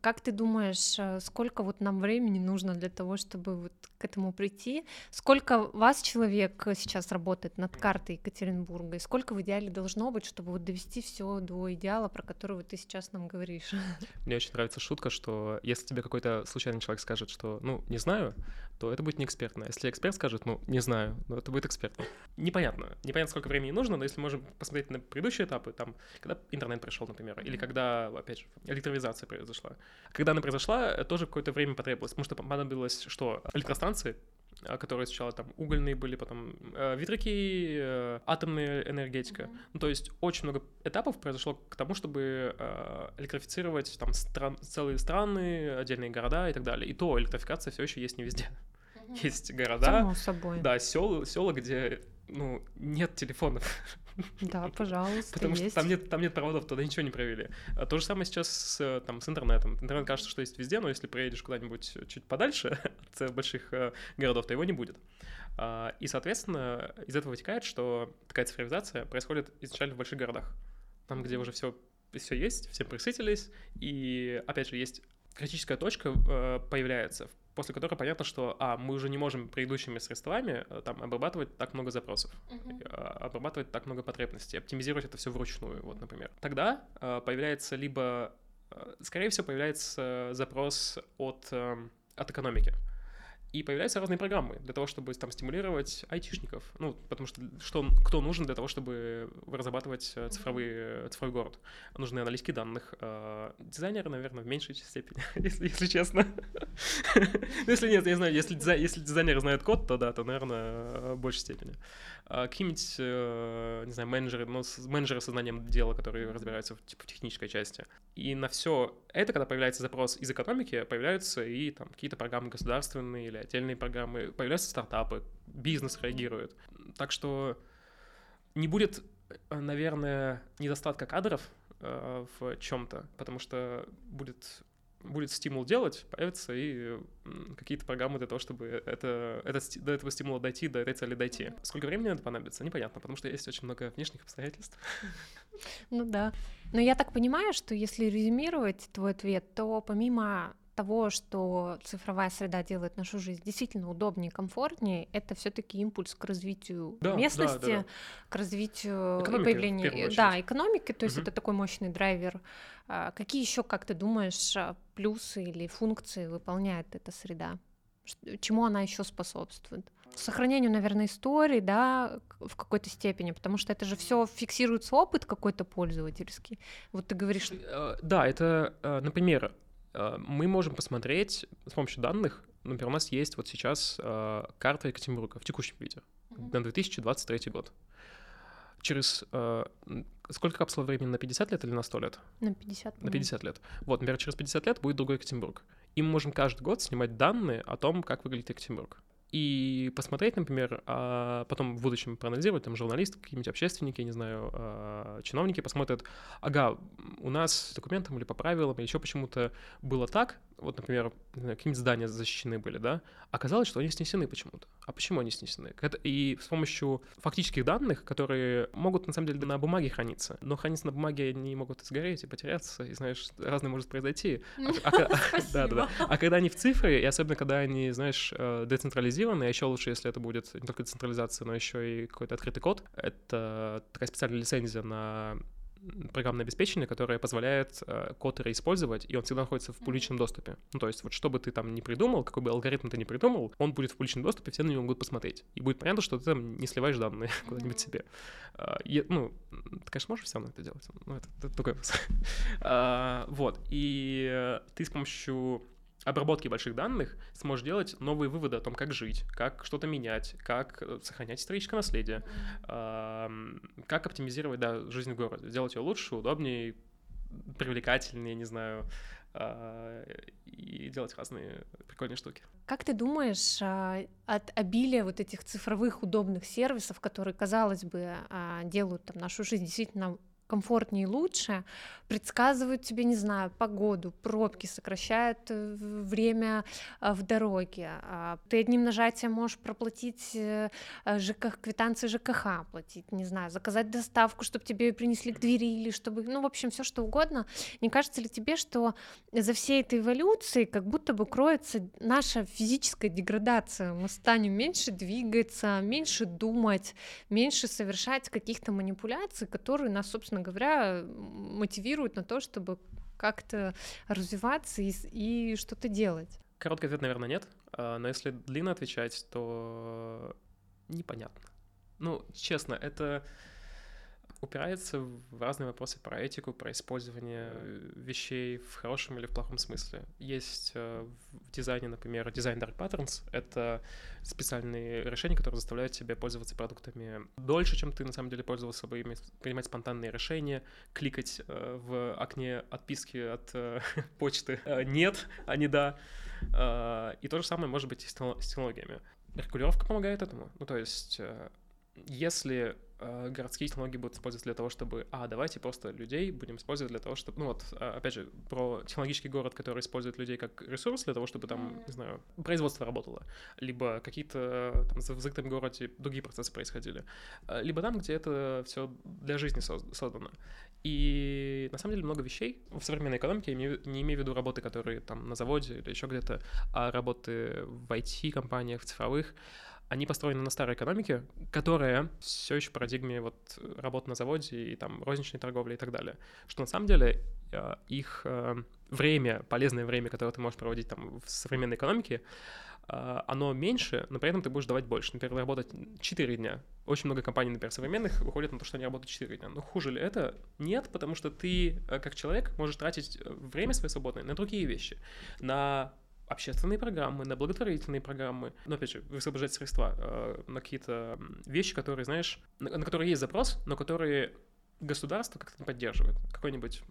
Как ты думаешь, сколько вот нам времени нужно для того, чтобы вот к этому прийти? Сколько вас человек сейчас работает над картой Екатеринбурга? И сколько в идеале должно быть, чтобы вот довести все до идеала, про который ты сейчас нам говоришь? Мне очень нравится шутка, что если тебе какой-то случайный человек скажет, что, ну, не знаю, то это будет не экспертно. Если эксперт скажет, ну, не знаю, но это будет экспертно. Непонятно. Непонятно, сколько времени нужно, но если можем посмотреть на предыдущие этапы, там, когда интернет пришел, например, или когда, опять же, электризация произошла. Когда она произошла, тоже какое-то время потребовалось, потому что понадобилось что? Электростанции, а, которые сначала там угольные были, потом э, ветряки, э, атомная энергетика. Mm-hmm. Ну, то есть очень много этапов произошло к тому, чтобы э, электрифицировать там стран, целые страны, отдельные города и так далее. И то электрификация все еще есть не везде. Mm-hmm. Есть города, Само собой. да, села, села, где ну, нет телефонов. Да, пожалуйста, Потому есть. что там нет, там нет проводов, туда ничего не провели. А то же самое сейчас с, там, с интернетом. Интернет кажется, что есть везде, но если приедешь куда-нибудь чуть подальше от больших э, городов, то его не будет. А, и, соответственно, из этого вытекает, что такая цифровизация происходит изначально в больших городах. Там, где уже все все есть, все присытились, и, опять же, есть критическая точка э, появляется после которой понятно, что, а, мы уже не можем предыдущими средствами э, там обрабатывать так много запросов, uh-huh. обрабатывать так много потребностей, оптимизировать это все вручную, вот, например. Тогда э, появляется либо, скорее всего, появляется запрос от, эм, от экономики. И появляются разные программы для того, чтобы там стимулировать айтишников. Ну, потому что что, кто нужен для того, чтобы разрабатывать э, цифровые, цифровой город? Нужны аналитики данных. Э, дизайнеры, наверное, в меньшей степени, если, если честно. Ну, если нет, я знаю, если, если дизайнеры знают код, то да, то, наверное, в большей степени. А какие-нибудь, э, не знаю, менеджеры, ну, менеджеры со знанием дела, которые разбираются в, типа, в технической части. И на все это, когда появляется запрос из экономики, появляются и там какие-то программы государственные или отдельные программы, появляются стартапы, бизнес реагирует. Так что не будет, наверное, недостатка кадров э, в чем-то, потому что будет будет стимул делать, появятся и какие-то программы для того, чтобы это, это, до этого стимула дойти, до этой цели дойти. Сколько времени это понадобится, непонятно, потому что есть очень много внешних обстоятельств. Ну да. Но я так понимаю, что если резюмировать твой ответ, то помимо того, что цифровая среда делает нашу жизнь действительно удобнее, комфортнее, это все-таки импульс к развитию да, местности, да, да, да. к развитию экономики, и появлению, да, экономики, то есть угу. это такой мощный драйвер. А, какие еще, как ты думаешь, а, плюсы или функции выполняет эта среда? Чему она еще способствует? Сохранению, наверное, истории, да, в какой-то степени, потому что это же все фиксируется опыт какой-то пользовательский. Вот ты говоришь. Э, да, это, э, например, мы можем посмотреть с помощью данных, например, у нас есть вот сейчас э, карта Екатеринбурга в текущем виде mm-hmm. на 2023 год. Через э, сколько капсул времени? На 50 лет или на 100 лет? На 50. На 50 лет. Вот, например, через 50 лет будет другой Екатеринбург. И мы можем каждый год снимать данные о том, как выглядит Екатеринбург и посмотреть, например, а потом в будущем проанализировать, там журналисты, какие-нибудь общественники, не знаю, а, чиновники посмотрят, ага, у нас с документом или по правилам, или еще почему-то было так, вот, например, какие-нибудь здания защищены были, да, оказалось, что они снесены почему-то. А почему они снесены? И с помощью фактических данных, которые могут, на самом деле, на бумаге храниться, но храниться на бумаге они могут сгореть и потеряться, и, знаешь, разное может произойти. А, а, да, да, а когда они в цифре, и особенно когда они, знаешь, э, децентрализированы, а еще лучше, если это будет не только децентрализация, но еще и какой-то открытый код, это такая специальная лицензия на программное обеспечение, которое позволяет э, код реиспользовать, и он всегда находится в публичном доступе. Ну, то есть вот что бы ты там не придумал, какой бы алгоритм ты не придумал, он будет в публичном доступе, все на него могут посмотреть. И будет понятно, что ты там не сливаешь данные куда-нибудь себе. Uh, и, ну, ты, конечно, можешь все равно это делать, но это, это такой вопрос. uh, вот, и ты с помощью обработки больших данных сможешь делать новые выводы о том, как жить, как что-то менять, как э, сохранять историческое наследие, как оптимизировать да, жизнь в городе, сделать ее лучше, удобнее, привлекательнее, не знаю, а, и делать разные прикольные штуки. Как ты думаешь, а, от обилия вот этих цифровых удобных сервисов, которые, казалось бы, а, делают там нашу жизнь действительно комфортнее и лучше, предсказывают тебе, не знаю, погоду, пробки, сокращают э, время э, в дороге. А, ты одним нажатием можешь проплатить э, ЖК, квитанции ЖКХ, оплатить, не знаю, заказать доставку, чтобы тебе принесли к двери или чтобы, ну, в общем, все что угодно. Не кажется ли тебе, что за всей этой эволюцией как будто бы кроется наша физическая деградация? Мы станем меньше двигаться, меньше думать, меньше совершать каких-то манипуляций, которые нас, собственно, собственно говоря, мотивируют на то, чтобы как-то развиваться и, и что-то делать? Короткий ответ, наверное, нет. А, но если длинно отвечать, то непонятно. Ну, честно, это упирается в разные вопросы про этику, про использование вещей в хорошем или в плохом смысле. Есть э, в дизайне, например, дизайн Dark Patterns. Это специальные решения, которые заставляют тебя пользоваться продуктами дольше, чем ты на самом деле пользовался бы принимать спонтанные решения, кликать э, в окне отписки от э, почты «нет», а не «да». И то же самое может быть и с технологиями. Регулировка помогает этому. Ну, то есть если э, городские технологии будут использовать для того, чтобы, а, давайте просто людей будем использовать для того, чтобы, ну вот, а, опять же, про технологический город, который использует людей как ресурс для того, чтобы там, не знаю, производство работало, либо какие-то там в закрытом городе другие процессы происходили, э, либо там, где это все для жизни создано. И на самом деле много вещей в современной экономике, я не имею в виду работы, которые там на заводе или еще где-то, а работы в IT-компаниях, в цифровых, они построены на старой экономике, которая все еще в парадигме вот работы на заводе и там розничной торговли и так далее. Что на самом деле э, их э, время, полезное время, которое ты можешь проводить там в современной экономике, э, оно меньше, но при этом ты будешь давать больше. Например, работать 4 дня. Очень много компаний, например, современных выходят на то, что они работают 4 дня. Но хуже ли это? Нет, потому что ты, как человек, можешь тратить время свое свободное на другие вещи. На общественные программы, на благотворительные программы, но опять же, высвобождать средства э, на какие-то вещи, которые, знаешь, на, на которые есть запрос, но которые государство как-то не поддерживает. Какой-нибудь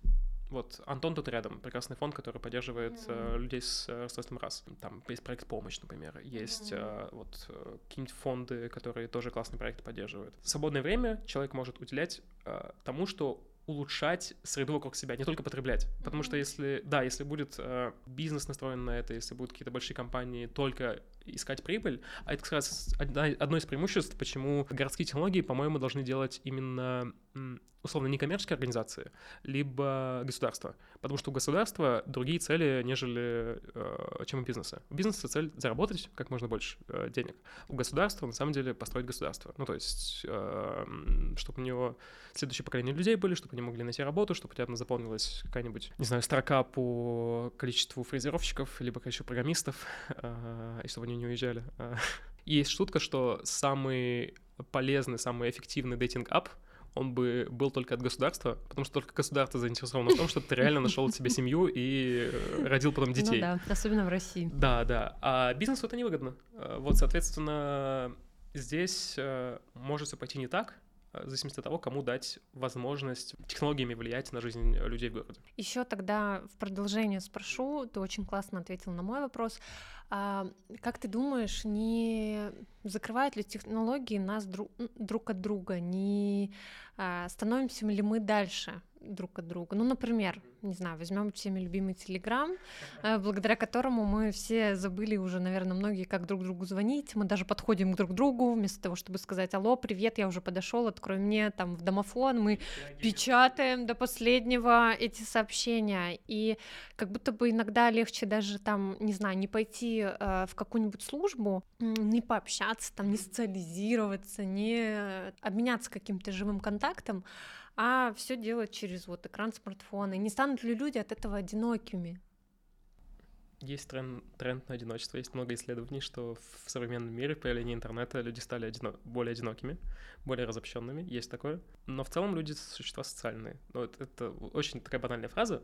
вот Антон тут рядом, прекрасный фонд, который поддерживает mm-hmm. э, людей с э, расстройством раз. Там есть проект «Помощь», например. Есть mm-hmm. э, вот э, какие-нибудь фонды, которые тоже классные проекты поддерживают. В свободное время человек может уделять э, тому, что улучшать среду вокруг себя, не только потреблять. Потому что если, да, если будет э, бизнес настроен на это, если будут какие-то большие компании только искать прибыль, а это как раз одно из преимуществ, почему городские технологии, по-моему, должны делать именно условно некоммерческие организации, либо государство. Потому что у государства другие цели, нежели э, чем у бизнеса. У бизнеса цель заработать как можно больше э, денег. У государства на самом деле построить государство. Ну, то есть, э, чтобы у него следующее поколение людей были, чтобы они могли найти работу, чтобы у заполнилась какая-нибудь, не знаю, строка по количеству фрезеровщиков, либо количеству программистов, и чтобы они не уезжали. И есть шутка, что самый полезный, самый эффективный дейтинг-ап — он бы был только от государства, потому что только государство заинтересовано в том, чтобы ты реально нашел себе семью и э, родил потом ну детей. Ну да, особенно в России. Да, да. А бизнесу это невыгодно. Э, вот, соответственно, здесь э, может все пойти не так, в зависимости от того, кому дать возможность технологиями влиять на жизнь людей в городе. Еще тогда в продолжение спрошу, ты очень классно ответил на мой вопрос. А, как ты думаешь, не закрывают ли технологии нас друг, друг от друга, не а, становимся ли мы дальше друг от друга. Ну, например, не знаю, возьмем всеми любимый Телеграм, э, благодаря которому мы все забыли уже, наверное, многие, как друг другу звонить. Мы даже подходим к друг другу, вместо того, чтобы сказать Алло, привет, я уже подошел, открой мне там в домофон. Мы печатаем до последнего эти сообщения. И как будто бы иногда легче даже там, не знаю, не пойти э, в какую-нибудь службу, не пообщаться, там, не социализироваться, не обменяться каким-то живым контактом, а все делать через вот экран смартфона. И не станут ли люди от этого одинокими? Есть тренд, тренд на одиночество, есть много исследований, что в современном мире появление интернета люди стали одино... более одинокими, более разобщенными, есть такое. Но в целом люди существа социальные. Ну, это, это очень такая банальная фраза,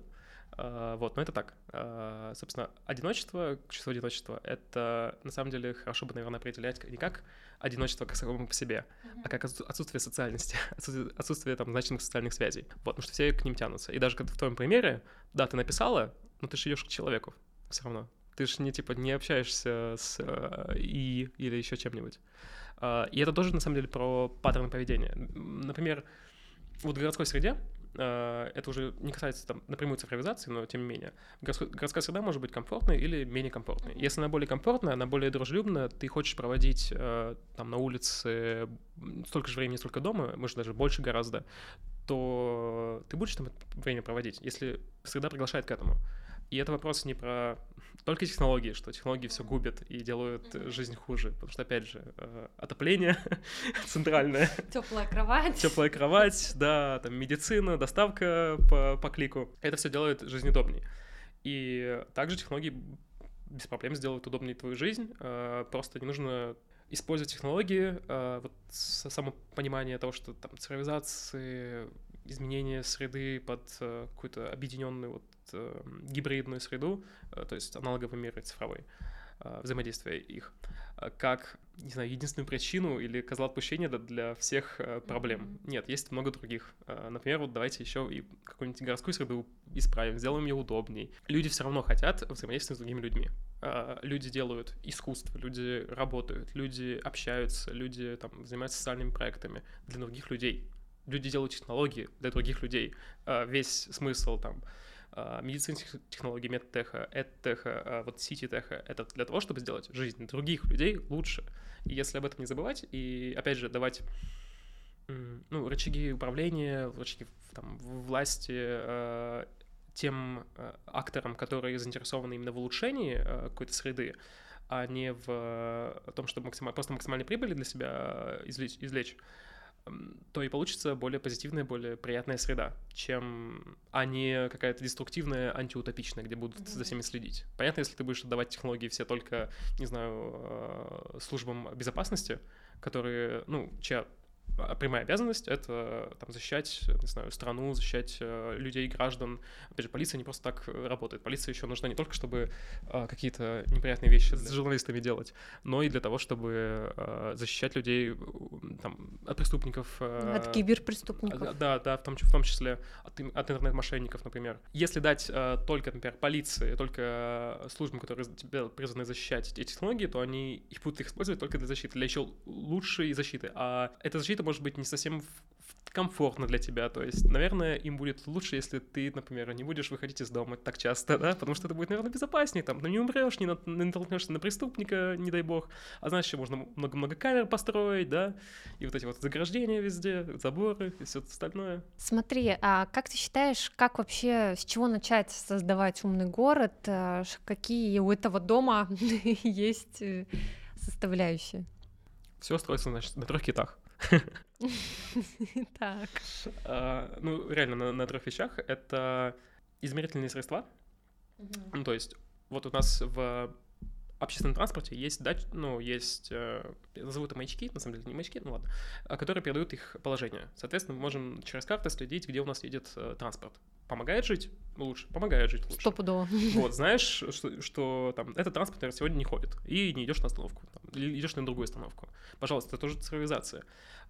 вот, но это так. Uh, собственно, одиночество, чувство одиночества, это на самом деле хорошо бы, наверное, определять не как одиночество как само по себе, mm-hmm. а как отсутствие социальности, отсутствие, отсутствие там значимых социальных связей. Вот, потому что все к ним тянутся. И даже когда в твоем примере, да, ты написала, но ты же идешь к человеку все равно. Ты же не типа не общаешься с э, и или еще чем-нибудь. Э, и это тоже на самом деле про паттерны поведения. Например, вот в городской среде это уже не касается там напрямую цифровизации, но тем не менее, городская среда может быть комфортной или менее комфортной. Если она более комфортная, она более дружелюбная, ты хочешь проводить э, там на улице столько же времени, сколько дома, может даже больше гораздо, то ты будешь там время проводить, если среда приглашает к этому. И это вопрос не про только технологии, что технологии все губят и делают жизнь хуже. Потому что, опять же, э, отопление центральное. Теплая кровать. Теплая кровать, да, там медицина, доставка по, по клику. Это все делает жизнь удобнее. И также технологии без проблем сделают удобнее твою жизнь. Э, просто не нужно использовать технологии, э, вот само понимание того, что там цифровизации, изменение среды под какую-то объединенную вот э, гибридную среду, э, то есть аналоговый мир и цифровой, э, взаимодействие их, э, как не знаю, единственную причину или козла отпущения для всех проблем. Нет, есть много других. Например, вот давайте еще и какую-нибудь городскую среду исправим, сделаем ее удобней. Люди все равно хотят взаимодействовать с другими людьми. Люди делают искусство, люди работают, люди общаются, люди там занимаются социальными проектами для других людей. Люди делают технологии для других людей. Весь смысл там медицинских технологий, медтеха, эдтеха, а, вот сити-теха, это для того, чтобы сделать жизнь других людей лучше. И если об этом не забывать, и, опять же, давать ну, рычаги управления, рычаги там, власти э, тем э, акторам, которые заинтересованы именно в улучшении э, какой-то среды, а не в том, чтобы максимально, просто максимальной прибыли для себя извлечь, извлечь то и получится более позитивная, более приятная среда, чем а не какая-то деструктивная, антиутопичная, где будут mm-hmm. за всеми следить. Понятно, если ты будешь отдавать технологии все только, не знаю, э, службам безопасности, которые, ну, чья прямая обязанность — это там, защищать, не знаю, страну, защищать э, людей, граждан. Опять же, полиция не просто так э, работает. Полиция еще нужна не только, чтобы э, какие-то неприятные вещи с журналистами делать, но и для того, чтобы э, защищать людей там, от преступников. Э, от киберпреступников. Да, да, в том, в том числе от, от интернет-мошенников, например. Если дать э, только, например, полиции, только службам, которые тебя призваны защищать эти технологии, то они их будут использовать только для защиты, для еще лучшей защиты. А эта защита может быть не совсем комфортно для тебя. То есть, наверное, им будет лучше, если ты, например, не будешь выходить из дома так часто, да, потому что это будет, наверное, безопаснее, там, ну не умрешь, не, на, не натолкнешься на преступника, не дай бог. А знаешь, еще можно много-много камер построить, да, и вот эти вот заграждения везде, заборы и все остальное. Смотри, а как ты считаешь, как вообще, с чего начать создавать умный город? Э, какие у этого дома есть э, составляющие? Все строится, значит, на трех китах. Так. А, ну, реально, на, на трех вещах. Это измерительные средства. Ну, то есть, вот у нас в общественном транспорте есть дач, ну, есть, э, назову это маячки, на самом деле не маячки, ну ладно, а, которые передают их положение. Соответственно, мы можем через карты следить, где у нас едет э, транспорт. Помогает жить лучше? Помогает жить лучше. Стопудово. Вот, знаешь, что, что там, этот транспорт, например, сегодня не ходит, и не идешь на остановку, там, или идешь на другую остановку. Пожалуйста, это тоже цифровизация.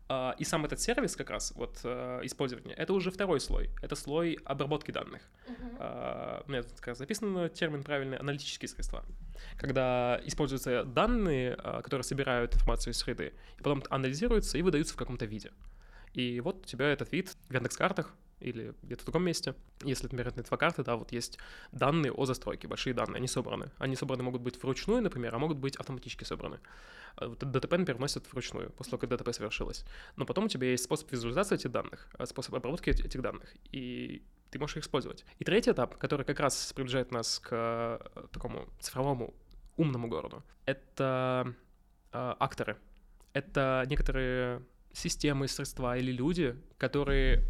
А, и сам этот сервис как раз, вот э, использование, это уже второй слой. Это слой обработки данных. Uh-huh. У меня тут как раз записан термин правильный, аналитические средства. Когда используются данные, а, которые собирают информацию из среды, и потом анализируются и выдаются в каком-то виде. И вот у тебя этот вид в Яндекс.Картах или где-то в другом месте. Если, например, это инфокарты, да, вот есть данные о застройке, большие данные, они собраны. Они собраны могут быть вручную, например, а могут быть автоматически собраны. А ДТП, например, вносят вручную, после того, как ДТП совершилось. Но потом у тебя есть способ визуализации этих данных, а, способ обработки этих данных, и ты можешь их использовать. И третий этап, который как раз приближает нас к э, такому цифровому умному городу, это э, акторы. Это некоторые системы, средства или люди, которые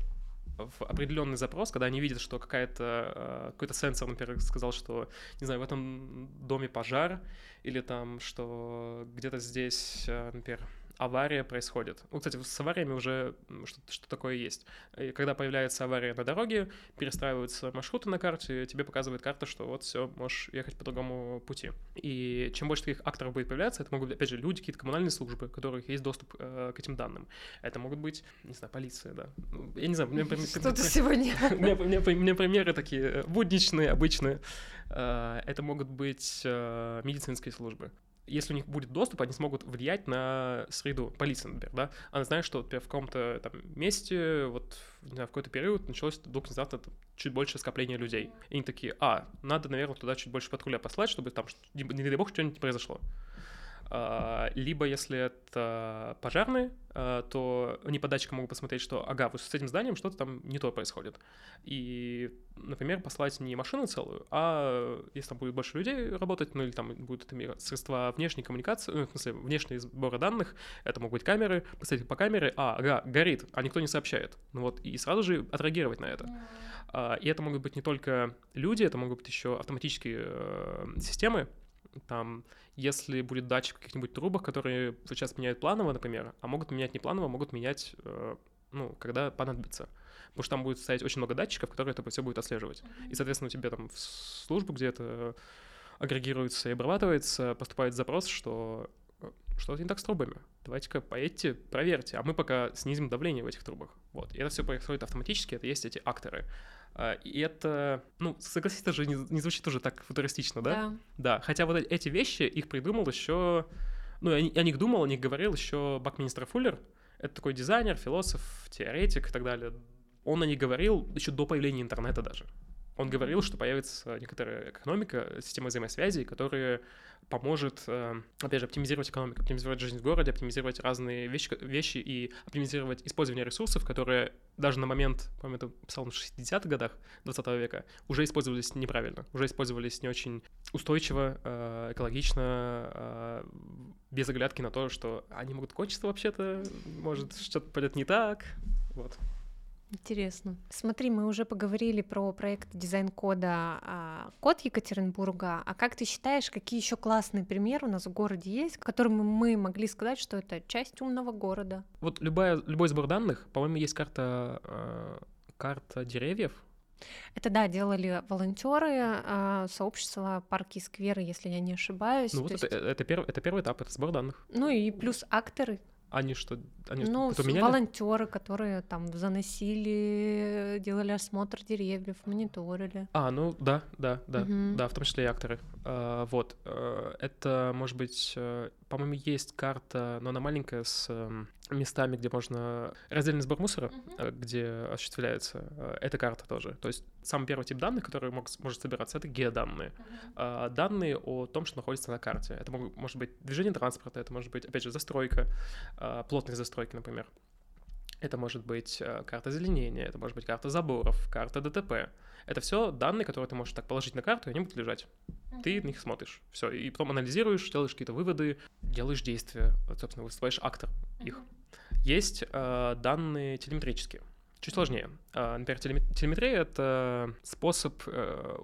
в определенный запрос, когда они видят, что какая-то, э, какой-то сенсор, например, сказал, что, не знаю, в этом доме пожар, или там, что где-то здесь, э, например, авария происходит. Ну, кстати, с авариями уже что, что такое есть. И когда появляется авария на дороге, перестраиваются маршруты на карте, тебе показывает карта, что вот все, можешь ехать по другому пути. И чем больше таких акторов будет появляться, это могут быть, опять же, люди, какие-то коммунальные службы, у которых есть доступ э, к этим данным. Это могут быть, не знаю, полиция, да. Ну, я не знаю, мне, Что-то сегодня. Мне, мне примеры такие э, будничные, обычные. Э, это могут быть э, медицинские службы если у них будет доступ, они смогут влиять на среду. Полиция, например, да? Она знает, что например, в каком-то там месте, вот, не знаю, в какой-то период началось вдруг внезапно чуть больше скопления людей. И они такие, а, надо, наверное, туда чуть больше патруля послать, чтобы там, не, не дай бог, что-нибудь произошло. А, либо если это пожарные, а, то они по датчикам могут посмотреть, что, ага, вот с этим зданием что-то там не то происходит. И, например, послать не машину целую, а если там будет больше людей работать, ну или там будут это средства внешней коммуникации, ну, в смысле, внешние сборы данных, это могут быть камеры, посмотреть по камере, а, ага, горит, а никто не сообщает. Ну вот, и сразу же отреагировать на это. А, и это могут быть не только люди, это могут быть еще автоматические э, системы, там, если будет датчик каких-нибудь трубах, которые сейчас меняют планово, например, а могут менять не планово, могут менять, э, ну, когда понадобится. Потому что там будет стоять очень много датчиков, которые это все будет отслеживать. И, соответственно, у тебя там в службу, где это агрегируется и обрабатывается, поступает запрос, что что-то не так с трубами. Давайте-ка поедьте, проверьте, а мы пока снизим давление в этих трубах. Вот. И это все происходит автоматически, это есть эти акторы. А, и это, ну, согласитесь, это же не, не звучит уже так футуристично, да? Да. Да, хотя вот эти вещи, их придумал еще, ну, я, о них думал, о них говорил еще Бакминистер Фуллер, это такой дизайнер, философ, теоретик и так далее. Он о них говорил еще до появления интернета даже. Он говорил, что появится некоторая экономика, система взаимосвязей, которая поможет, э, опять же, оптимизировать экономику, оптимизировать жизнь в городе, оптимизировать разные вещи, вещи и оптимизировать использование ресурсов, которые даже на момент, по-моему, это писал в 60-х годах 20 века, уже использовались неправильно, уже использовались не очень устойчиво, э, экологично, э, без оглядки на то, что они могут кончиться вообще-то, может, что-то пойдет не так, вот. Интересно. Смотри, мы уже поговорили про проект дизайн-кода а, «Код Екатеринбурга». А как ты считаешь, какие еще классные примеры у нас в городе есть, которыми мы могли сказать, что это часть умного города? Вот любая, любой сбор данных, по-моему, есть карта, э, карта деревьев, это да, делали волонтеры э, сообщества парки и скверы, если я не ошибаюсь. Ну вот это, есть... это, первый, это первый этап, это сбор данных. Ну и плюс акторы, они что? Они ну, что, меняли? волонтеры, которые там заносили, делали осмотр деревьев, мониторили. А, ну да, да, да, угу. да, в том числе и акторы. А, вот, а, это, может быть, э, по-моему, есть карта, но она маленькая, с эм, местами, где можно... Раздельный сбор мусора, uh-huh. где осуществляется, э, эта карта тоже. То есть самый первый тип данных, который мог, может собираться, это геоданные. Uh-huh. Данные о том, что находится на карте. Это мог, может быть движение транспорта, это может быть, опять же, застройка, а, плотность застройки, например. Это может быть э, карта озеленения, это может быть карта заборов, карта ДТП. Это все данные, которые ты можешь так положить на карту, и они будут лежать. Ты на них смотришь, все, и потом анализируешь, делаешь какие-то выводы, делаешь действия, вот, собственно, выступаешь актор их. Есть э, данные телеметрические. Чуть сложнее. А, например, телеметрия — это способ э,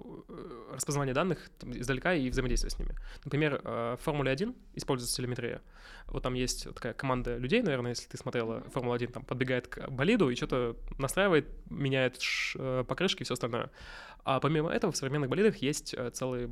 распознавания данных издалека и взаимодействия с ними. Например, э, в Формуле 1 используется телеметрия. Вот там есть такая команда людей, наверное, если ты смотрела Формулу-1, там подбегает к болиду и что-то настраивает, меняет э, покрышки и все остальное. А помимо этого в современных болидах есть целый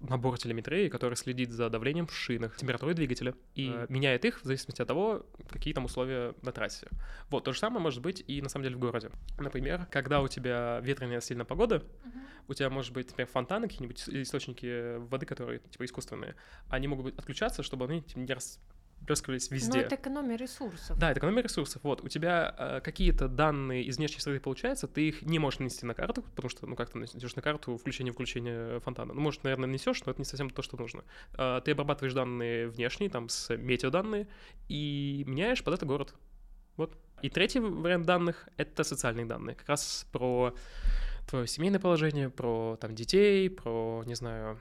набор телеметрии, который следит за давлением в шинах, температурой двигателя и mm. меняет их в зависимости от того, какие там условия на трассе. Вот, то же самое может быть и на самом деле в городе. Например, когда у тебя ветреная сильная погода, mm-hmm. у тебя может быть, например, фонтаны, какие-нибудь источники воды, которые типа искусственные, они могут быть отключаться, чтобы они типа, не, рас плескались везде. Ну, это экономия ресурсов. Да, это экономия ресурсов. Вот, у тебя э, какие-то данные из внешней среды получаются, ты их не можешь нанести на карту, потому что, ну, как ты нанесешь на карту включение-включение фонтана? Ну, может, наверное, несешь, но это не совсем то, что нужно. Э, ты обрабатываешь данные внешние, там, с метеоданные, и меняешь под это город. Вот. И третий вариант данных — это социальные данные. Как раз про твое семейное положение, про там детей, про, не знаю,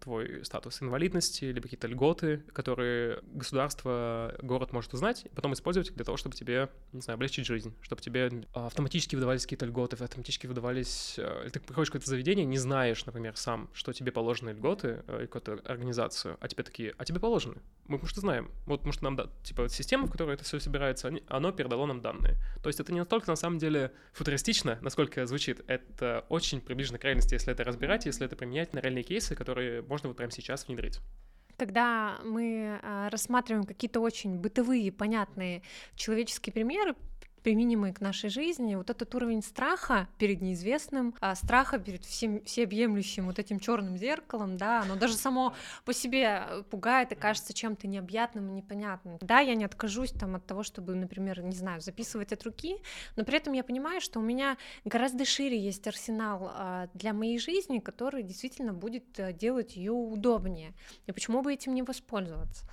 твой статус инвалидности, либо какие-то льготы, которые государство, город может узнать, и потом использовать для того, чтобы тебе, не знаю, облегчить жизнь, чтобы тебе автоматически выдавались какие-то льготы, автоматически выдавались... Э, ты приходишь в какое-то заведение, не знаешь, например, сам, что тебе положены льготы, э, какую-то организацию, а тебе такие, а тебе положены. Мы, потому что знаем. Вот, потому что нам, да, типа, система, в которой это все собирается, оно передало нам данные. То есть это не настолько, на самом деле, футуристично, насколько звучит. Это очень приближено к реальности, если это разбирать, если это применять на реальные кейсы, которые которые можно вот прямо сейчас внедрить. Когда мы а, рассматриваем какие-то очень бытовые, понятные человеческие примеры, применимые к нашей жизни, вот этот уровень страха перед неизвестным, а страха перед всем, всеобъемлющим вот этим черным зеркалом, да, оно даже само по себе э, пугает и кажется чем-то необъятным и непонятным. Да, я не откажусь там от того, чтобы, например, не знаю, записывать от руки, но при этом я понимаю, что у меня гораздо шире есть арсенал а, для моей жизни, который действительно будет э, делать ее удобнее. И почему бы этим не воспользоваться?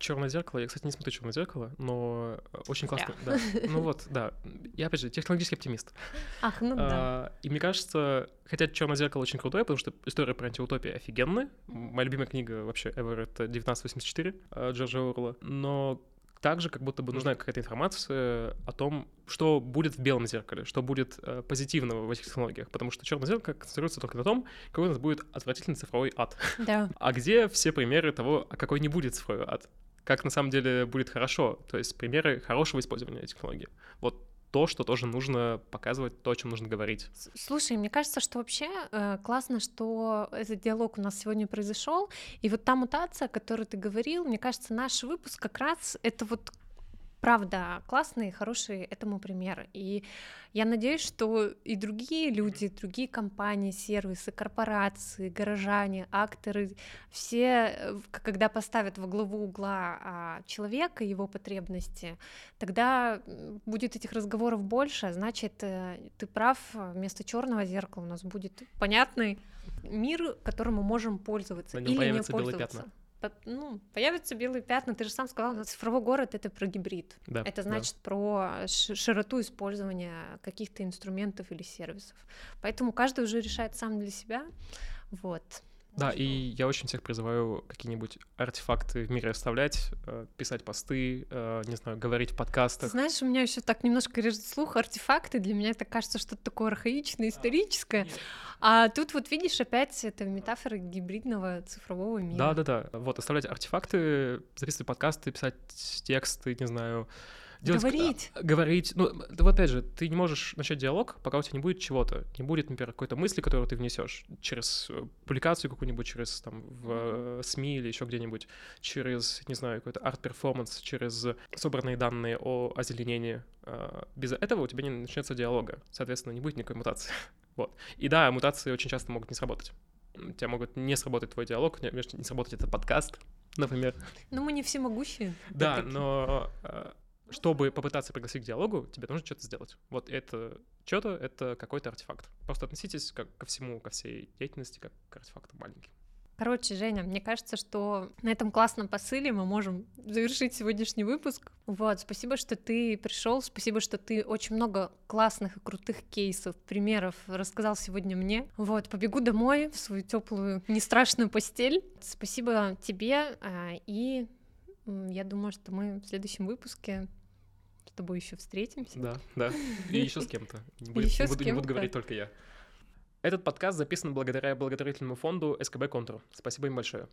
Черное зеркало. Я, кстати, не смотрю черное зеркало, но э, очень классно. Да. Ну вот, да. Я опять же технологический оптимист. Ах, ну а, да. И мне кажется, хотя черное зеркало очень крутое, потому что история про антиутопию офигенная. Моя любимая книга вообще ever это 1984 э, Джорджа Орла. Но также как будто бы нужна какая-то информация о том, что будет в белом зеркале, что будет э, позитивного в этих технологиях, потому что черное зеркало концентрируется только на том, какой у нас будет отвратительный цифровой ад. Да. А где все примеры того, а какой не будет цифровой ад? Как на самом деле будет хорошо, то есть примеры хорошего использования технологии. Вот то, что тоже нужно показывать, то, о чем нужно говорить. Слушай, мне кажется, что вообще э, классно, что этот диалог у нас сегодня произошел, и вот та мутация, о которой ты говорил, мне кажется, наш выпуск как раз это вот правда классный, хороший этому пример. И я надеюсь, что и другие люди, другие компании, сервисы, корпорации, горожане, акторы, все, когда поставят во главу угла а, человека, его потребности, тогда будет этих разговоров больше, а значит, э, ты прав, вместо черного зеркала у нас будет понятный мир, которым мы можем пользоваться или не пользоваться ну, появятся белые пятна. Ты же сам сказал, цифровой город это про гибрид. Да, это значит да. про широту использования каких-то инструментов или сервисов. Поэтому каждый уже решает сам для себя. Вот. Да, и я очень всех призываю какие-нибудь артефакты в мире оставлять, э, писать посты, э, не знаю, говорить в подкастах. знаешь, у меня еще так немножко режет слух артефакты. Для меня это кажется что-то такое архаичное, историческое. А тут вот видишь опять это метафора гибридного цифрового мира. Да, да, да. Вот оставлять артефакты, записывать подкасты, писать тексты, не знаю, делать, говорить. А, говорить. Ну, вот опять же, ты не можешь начать диалог, пока у тебя не будет чего-то. Не будет, например, какой-то мысли, которую ты внесешь через э, публикацию какую-нибудь, через там в э, СМИ или еще где-нибудь, через, не знаю, какой-то арт-перформанс, через собранные данные о озеленении. А, без этого у тебя не начнется диалога. Соответственно, не будет никакой мутации. вот. И да, мутации очень часто могут не сработать. У тебя могут не сработать твой диалог, не, сработать этот подкаст, например. Ну, мы не всемогущие. Да, но а, чтобы попытаться пригласить к диалогу, тебе нужно что-то сделать. Вот это что-то, это какой-то артефакт. Просто относитесь как ко всему, ко всей деятельности, как к артефакту маленьким. Короче, Женя, мне кажется, что на этом классном посыле мы можем завершить сегодняшний выпуск. Вот, спасибо, что ты пришел, спасибо, что ты очень много классных и крутых кейсов, примеров рассказал сегодня мне. Вот, побегу домой в свою теплую, не страшную постель. Спасибо тебе, а, и я думаю, что мы в следующем выпуске тобой еще встретимся. Да, да. И еще с кем-то. Не, будет, еще не, буду, не буду говорить только я. Этот подкаст записан благодаря благотворительному фонду СКБ Контур. Спасибо им большое.